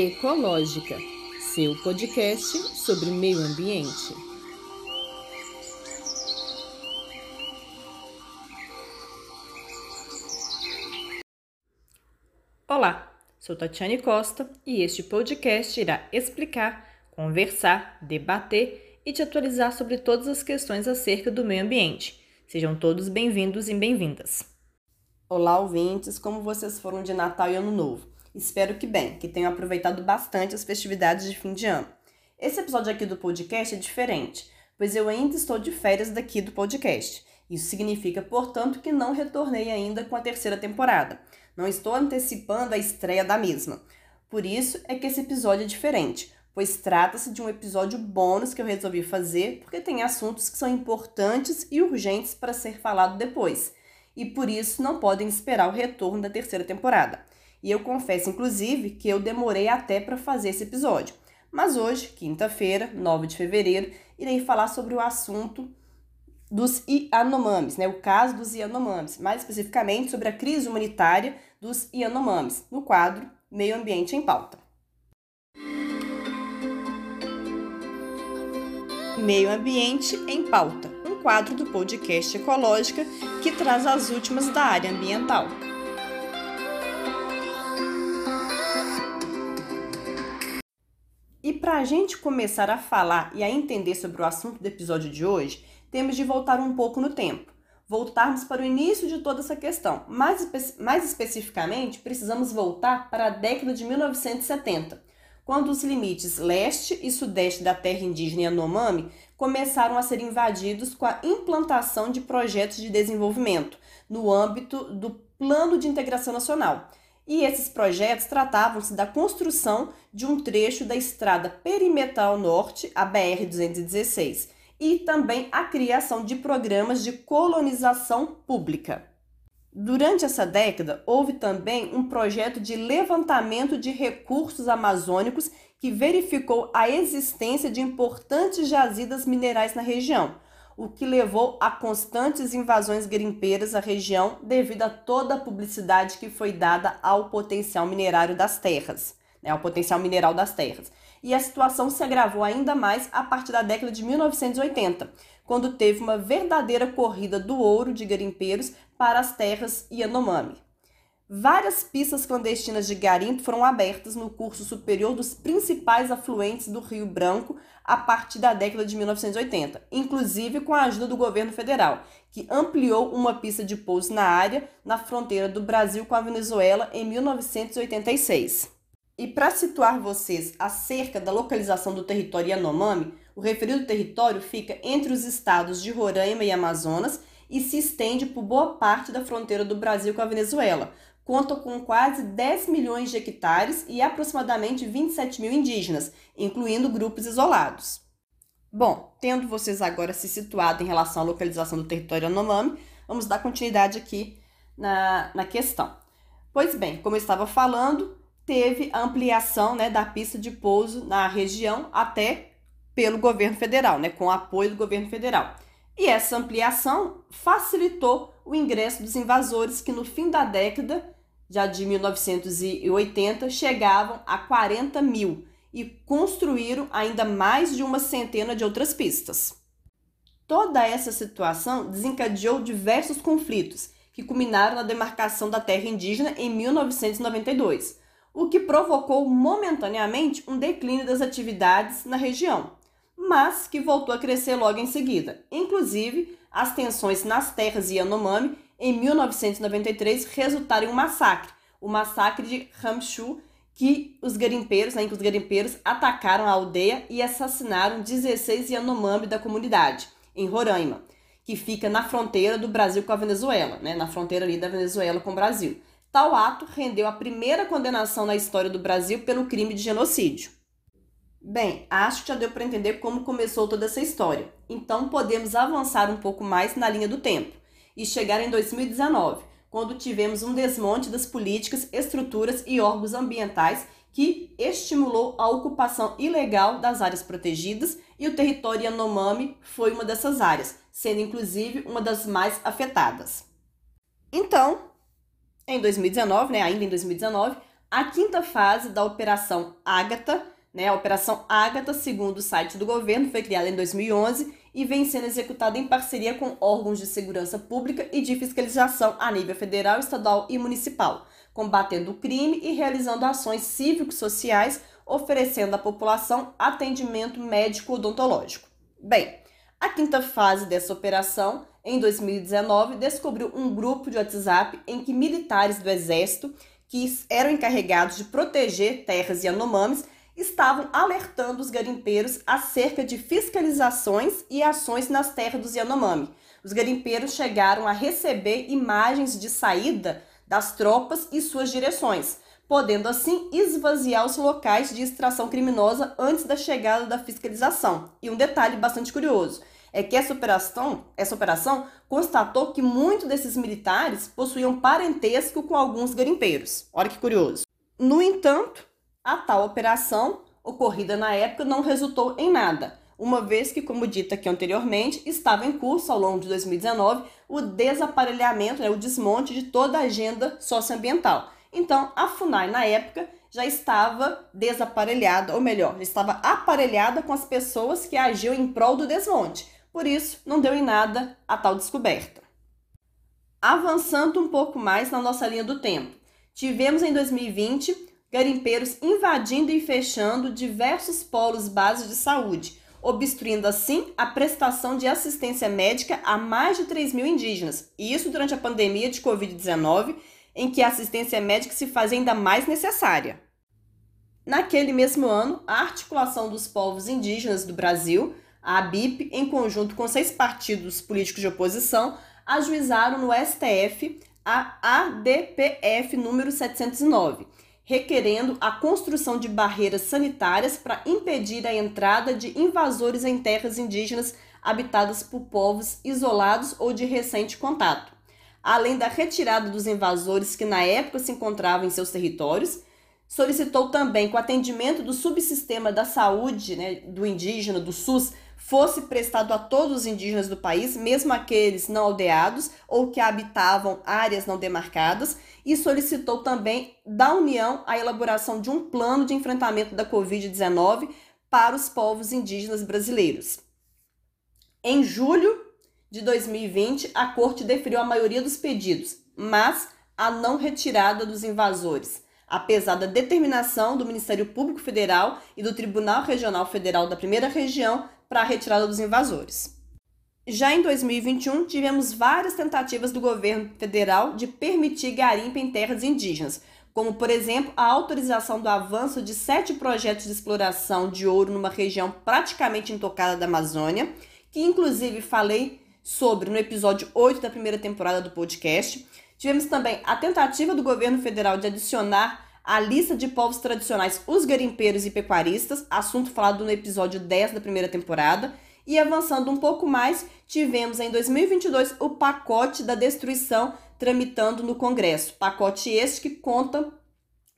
Ecológica, seu podcast sobre meio ambiente. Olá, sou Tatiane Costa e este podcast irá explicar, conversar, debater e te atualizar sobre todas as questões acerca do meio ambiente. Sejam todos bem-vindos e bem-vindas. Olá, ouvintes, como vocês foram de Natal e Ano Novo? Espero que bem, que tenham aproveitado bastante as festividades de fim de ano. Esse episódio aqui do podcast é diferente, pois eu ainda estou de férias daqui do podcast. Isso significa, portanto, que não retornei ainda com a terceira temporada. Não estou antecipando a estreia da mesma. Por isso é que esse episódio é diferente, pois trata-se de um episódio bônus que eu resolvi fazer porque tem assuntos que são importantes e urgentes para ser falado depois, e por isso não podem esperar o retorno da terceira temporada. E eu confesso, inclusive, que eu demorei até para fazer esse episódio. Mas hoje, quinta-feira, 9 de fevereiro, irei falar sobre o assunto dos Yanomamis, né? O caso dos Yanomamis, mais especificamente sobre a crise humanitária dos Yanomamis, no quadro Meio Ambiente em Pauta. Meio Ambiente em Pauta, um quadro do podcast Ecológica que traz as últimas da área ambiental. Para a gente começar a falar e a entender sobre o assunto do episódio de hoje, temos de voltar um pouco no tempo. Voltarmos para o início de toda essa questão. Mais, espe mais especificamente, precisamos voltar para a década de 1970, quando os limites leste e sudeste da terra indígena Yanomami começaram a ser invadidos com a implantação de projetos de desenvolvimento no âmbito do Plano de Integração Nacional, e esses projetos tratavam-se da construção de um trecho da estrada perimetral norte, a BR-216, e também a criação de programas de colonização pública. Durante essa década, houve também um projeto de levantamento de recursos amazônicos que verificou a existência de importantes jazidas minerais na região, o que levou a constantes invasões garimpeiras à região devido a toda a publicidade que foi dada ao potencial minerário das terras, né, ao potencial mineral das terras. E a situação se agravou ainda mais a partir da década de 1980, quando teve uma verdadeira corrida do ouro de garimpeiros para as terras Yanomami. Várias pistas clandestinas de garimpo foram abertas no curso superior dos principais afluentes do Rio Branco a partir da década de 1980, inclusive com a ajuda do governo federal, que ampliou uma pista de pouso na área na fronteira do Brasil com a Venezuela em 1986. E para situar vocês acerca da localização do território Yanomami, o referido território fica entre os estados de Roraima e Amazonas e se estende por boa parte da fronteira do Brasil com a Venezuela, conta com quase 10 milhões de hectares e aproximadamente 27 mil indígenas, incluindo grupos isolados. Bom, tendo vocês agora se situado em relação à localização do território Anomami, vamos dar continuidade aqui na, na questão. Pois bem, como eu estava falando, teve a ampliação né, da pista de pouso na região até pelo governo federal, né, com apoio do governo federal. E essa ampliação facilitou o ingresso dos invasores que no fim da década já de 1980, chegavam a 40 mil e construíram ainda mais de uma centena de outras pistas. Toda essa situação desencadeou diversos conflitos que culminaram na demarcação da terra indígena em 1992, o que provocou momentaneamente um declínio das atividades na região, mas que voltou a crescer logo em seguida. Inclusive, as tensões nas terras Yanomami em 1993 resultaram em um massacre, o massacre de Ramchu, que os garimpeiros, né, que os garimpeiros atacaram a aldeia e assassinaram 16 Yanomami da comunidade, em Roraima, que fica na fronteira do Brasil com a Venezuela, né, na fronteira ali da Venezuela com o Brasil. Tal ato rendeu a primeira condenação na história do Brasil pelo crime de genocídio. Bem, acho que já deu para entender como começou toda essa história. Então podemos avançar um pouco mais na linha do tempo e chegar em 2019, quando tivemos um desmonte das políticas, estruturas e órgãos ambientais que estimulou a ocupação ilegal das áreas protegidas e o território Yanomami foi uma dessas áreas, sendo inclusive uma das mais afetadas. Então, em 2019, né, ainda em 2019, a quinta fase da Operação Ágata, né? A Operação Ágata, segundo o site do governo, foi criada em 2011 e vem sendo executada em parceria com órgãos de segurança pública e de fiscalização a nível federal, estadual e municipal, combatendo o crime e realizando ações cívicos-sociais, oferecendo à população atendimento médico odontológico. Bem, a quinta fase dessa operação, em 2019, descobriu um grupo de WhatsApp em que militares do Exército, que eram encarregados de proteger terras Yanomamis, estavam alertando os garimpeiros acerca de fiscalizações e ações nas terras dos Yanomami. Os garimpeiros chegaram a receber imagens de saída das tropas e suas direções, podendo assim esvaziar os locais de extração criminosa antes da chegada da fiscalização. E um detalhe bastante curioso é que essa operação, essa operação constatou que muitos desses militares possuíam parentesco com alguns garimpeiros. Olha que curioso. No entanto, a tal operação, ocorrida na época, não resultou em nada, uma vez que, como dito aqui anteriormente, estava em curso ao longo de 2019 o desaparelhamento, né, o desmonte de toda a agenda socioambiental. Então, a FUNAI, na época, já estava desaparelhada, ou melhor, estava aparelhada com as pessoas que agiam em prol do desmonte. Por isso, não deu em nada a tal descoberta. Avançando um pouco mais na nossa linha do tempo, tivemos em 2020 garimpeiros invadindo e fechando diversos polos básicos de saúde, obstruindo assim a prestação de assistência médica a mais de 3 mil indígenas, e isso durante a pandemia de Covid-19, em que a assistência médica se faz ainda mais necessária. Naquele mesmo ano, a Articulação dos Povos Indígenas do Brasil, a ABIP, em conjunto com seis partidos políticos de oposição, ajuizaram no STF a ADPF número 709, requerendo a construção de barreiras sanitárias para impedir a entrada de invasores em terras indígenas habitadas por povos isolados ou de recente contato. Além da retirada dos invasores que na época se encontravam em seus territórios, solicitou também que o atendimento do subsistema da saúde né, do indígena, do SUS, fosse prestado a todos os indígenas do país, mesmo aqueles não aldeados ou que habitavam áreas não demarcadas, e solicitou também da União a elaboração de um plano de enfrentamento da Covid-19 para os povos indígenas brasileiros. Em julho de 2020, a Corte deferiu a maioria dos pedidos, mas a não retirada dos invasores apesar da determinação do Ministério Público Federal e do Tribunal Regional Federal da Primeira Região para a retirada dos invasores. Já em 2021, tivemos várias tentativas do governo federal de permitir garimpo em terras indígenas, como, por exemplo, a autorização do avanço de sete projetos de exploração de ouro numa região praticamente intocada da Amazônia, que inclusive falei sobre no episódio 8 da primeira temporada do podcast. Tivemos também a tentativa do governo federal de adicionar a lista de povos tradicionais, os garimpeiros e pecuaristas, assunto falado no episódio 10 da primeira temporada. E avançando um pouco mais, tivemos em 2022 o pacote da destruição tramitando no Congresso. Pacote este que conta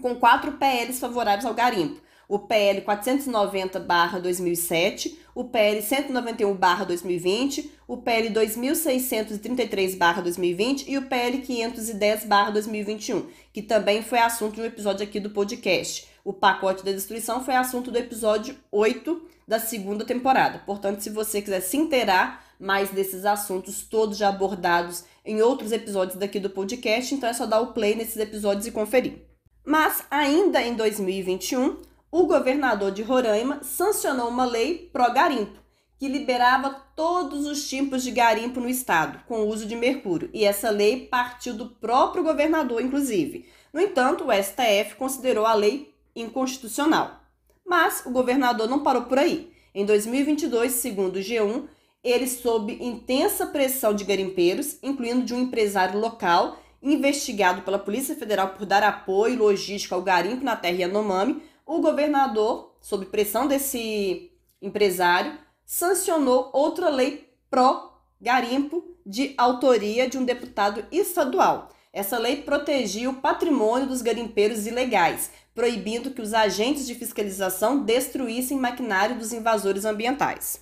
com quatro PLs favoráveis ao garimpo o PL 490/2007, o PL 191/2020, o PL 2633/2020 e o PL 510/2021, que também foi assunto de um episódio aqui do podcast. O pacote da destruição foi assunto do episódio 8 da segunda temporada. Portanto, se você quiser se inteirar mais desses assuntos todos já abordados em outros episódios daqui do podcast, então é só dar o play nesses episódios e conferir. Mas ainda em 2021, o governador de Roraima sancionou uma lei pró-garimpo, que liberava todos os tipos de garimpo no estado, com o uso de mercúrio, e essa lei partiu do próprio governador, inclusive. No entanto, o STF considerou a lei inconstitucional. Mas o governador não parou por aí. Em 2022, segundo o G1, ele, sob intensa pressão de garimpeiros, incluindo de um empresário local, investigado pela Polícia Federal por dar apoio logístico ao garimpo na terra Yanomami, o governador, sob pressão desse empresário, sancionou outra lei pró-garimpo de autoria de um deputado estadual. Essa lei protegia o patrimônio dos garimpeiros ilegais, proibindo que os agentes de fiscalização destruíssem maquinário dos invasores ambientais.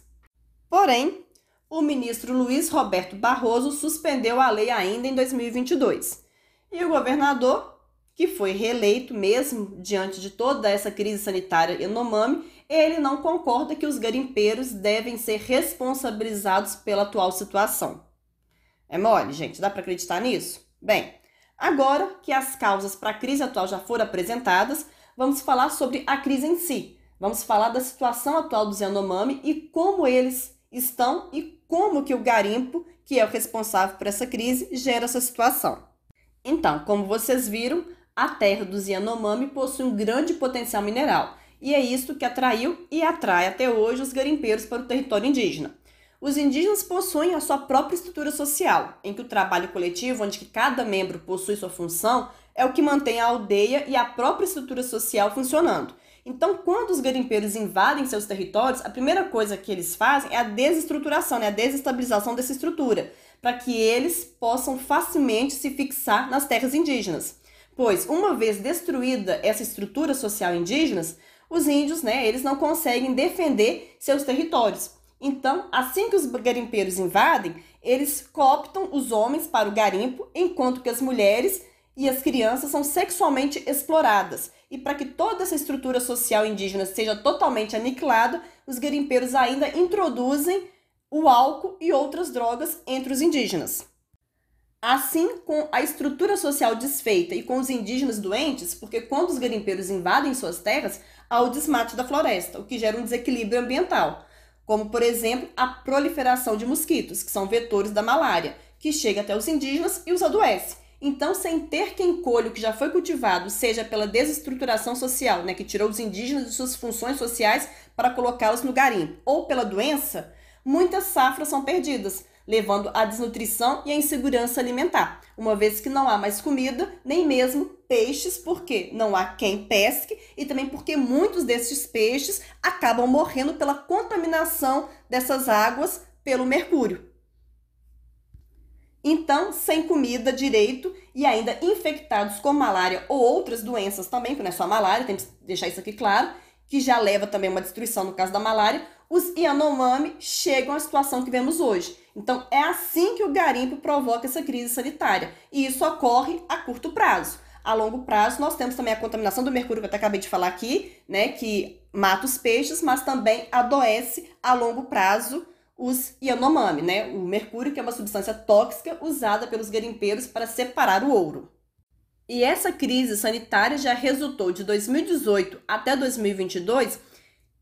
Porém, o ministro Luiz Roberto Barroso suspendeu a lei ainda em 2022. E o governador que foi reeleito mesmo diante de toda essa crise sanitária Yanomami, ele não concorda que os garimpeiros devem ser responsabilizados pela atual situação. É mole, gente? Dá para acreditar nisso? Bem, agora que as causas para a crise atual já foram apresentadas, vamos falar sobre a crise em si. Vamos falar da situação atual dos Yanomami e como eles estão e como que o garimpo, que é o responsável por essa crise, gera essa situação. Então, como vocês viram, a terra dos Yanomami possui um grande potencial mineral, e é isso que atraiu e atrai até hoje os garimpeiros para o território indígena. Os indígenas possuem a sua própria estrutura social, em que o trabalho coletivo, onde cada membro possui sua função, é o que mantém a aldeia e a própria estrutura social funcionando. Então, quando os garimpeiros invadem seus territórios, a primeira coisa que eles fazem é a desestruturação, né? a desestabilização dessa estrutura, para que eles possam facilmente se fixar nas terras indígenas. Pois, uma vez destruída essa estrutura social indígena, os índios, né, eles não conseguem defender seus territórios. Então, assim que os garimpeiros invadem, eles cooptam os homens para o garimpo, enquanto que as mulheres e as crianças são sexualmente exploradas. E para que toda essa estrutura social indígena seja totalmente aniquilada, os garimpeiros ainda introduzem o álcool e outras drogas entre os indígenas. Assim, com a estrutura social desfeita e com os indígenas doentes, porque quando os garimpeiros invadem suas terras, há o desmate da floresta, o que gera um desequilíbrio ambiental, como, por exemplo, a proliferação de mosquitos, que são vetores da malária, que chega até os indígenas e os adoece. Então, sem ter quem colhe o que já foi cultivado, seja pela desestruturação social, né, que tirou os indígenas de suas funções sociais para colocá-los no garimpo, ou pela doença, muitas safras são perdidas, levando à desnutrição e à insegurança alimentar, uma vez que não há mais comida, nem mesmo peixes, porque não há quem pesque e também porque muitos desses peixes acabam morrendo pela contaminação dessas águas pelo mercúrio. Então, sem comida direito e ainda infectados com malária ou outras doenças também, porque não é só malária, tem que deixar isso aqui claro, que já leva também uma destruição no caso da malária, os Yanomami chegam à situação que vemos hoje. Então, é assim que o garimpo provoca essa crise sanitária. E isso ocorre a curto prazo. A longo prazo, nós temos também a contaminação do mercúrio, que eu até acabei de falar aqui, né, que mata os peixes, mas também adoece a longo prazo os Yanomami, né? O mercúrio, que é uma substância tóxica usada pelos garimpeiros para separar o ouro. E essa crise sanitária já resultou de 2018 até 2022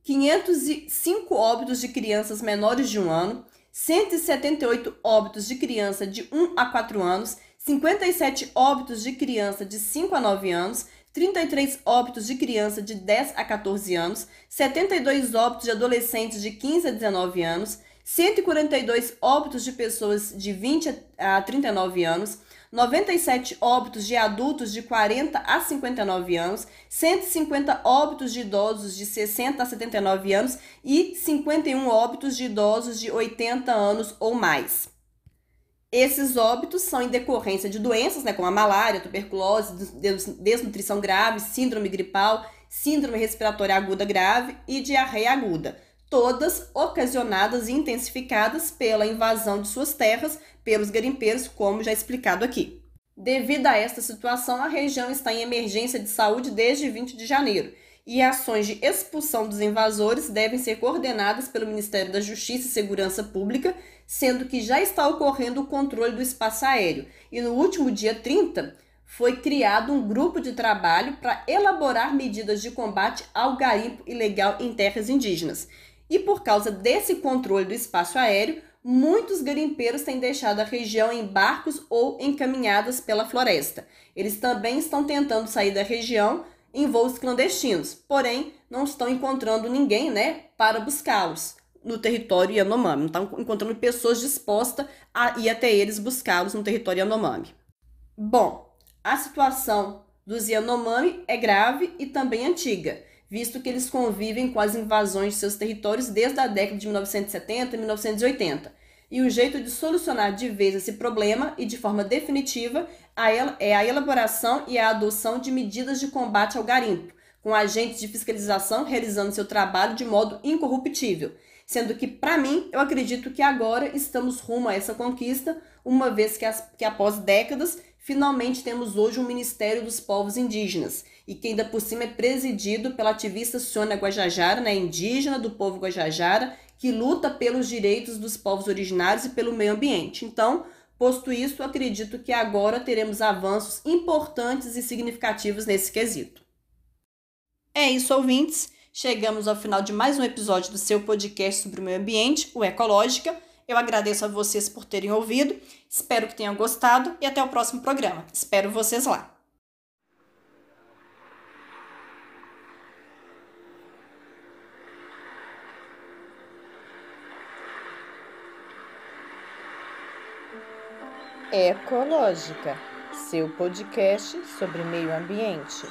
505 óbitos de crianças menores de um ano, 178 óbitos de criança de 1 a 4 anos, 57 óbitos de criança de 5 a 9 anos, 33 óbitos de criança de 10 a 14 anos, 72 óbitos de adolescentes de 15 a 19 anos, 142 óbitos de pessoas de 20 a 39 anos, 97 óbitos de adultos de 40 a 59 anos, 150 óbitos de idosos de 60 a 79 anos e 51 óbitos de idosos de 80 anos ou mais. Esses óbitos são em decorrência de doenças, né, como a malária, tuberculose, desnutrição grave, síndrome gripal, síndrome respiratória aguda grave e diarreia aguda, todas ocasionadas e intensificadas pela invasão de suas terras pelos garimpeiros, como já explicado aqui. Devido a esta situação, a região está em emergência de saúde desde 20 de janeiro e ações de expulsão dos invasores devem ser coordenadas pelo Ministério da Justiça e Segurança Pública, sendo que já está ocorrendo o controle do espaço aéreo. E no último dia 30, foi criado um grupo de trabalho para elaborar medidas de combate ao garimpo ilegal em terras indígenas. E por causa desse controle do espaço aéreo, muitos garimpeiros têm deixado a região em barcos ou encaminhadas pela floresta. Eles também estão tentando sair da região em voos clandestinos, porém não estão encontrando ninguém, né, para buscá-los no território Yanomami. Não estão encontrando pessoas dispostas a ir até eles buscá-los no território Yanomami. Bom, a situação dos Yanomami é grave e também antiga visto que eles convivem com as invasões de seus territórios desde a década de 1970 e 1980. E o jeito de solucionar de vez esse problema e de forma definitiva é a elaboração e a adoção de medidas de combate ao garimpo, com agentes de fiscalização realizando seu trabalho de modo incorruptível. Sendo que, para mim, eu acredito que agora estamos rumo a essa conquista, uma vez que, as, que após décadas Finalmente temos hoje um Ministério dos Povos Indígenas e que ainda por cima é presidido pela ativista Sônia Guajajara, né, indígena do povo Guajajara, que luta pelos direitos dos povos originários e pelo meio ambiente. Então, posto isso, acredito que agora teremos avanços importantes e significativos nesse quesito. É isso, ouvintes. Chegamos ao final de mais um episódio do seu podcast sobre o meio ambiente, o Ecológica. Eu agradeço a vocês por terem ouvido, espero que tenham gostado e até o próximo programa. Espero vocês lá. Ecológica, seu podcast sobre meio ambiente.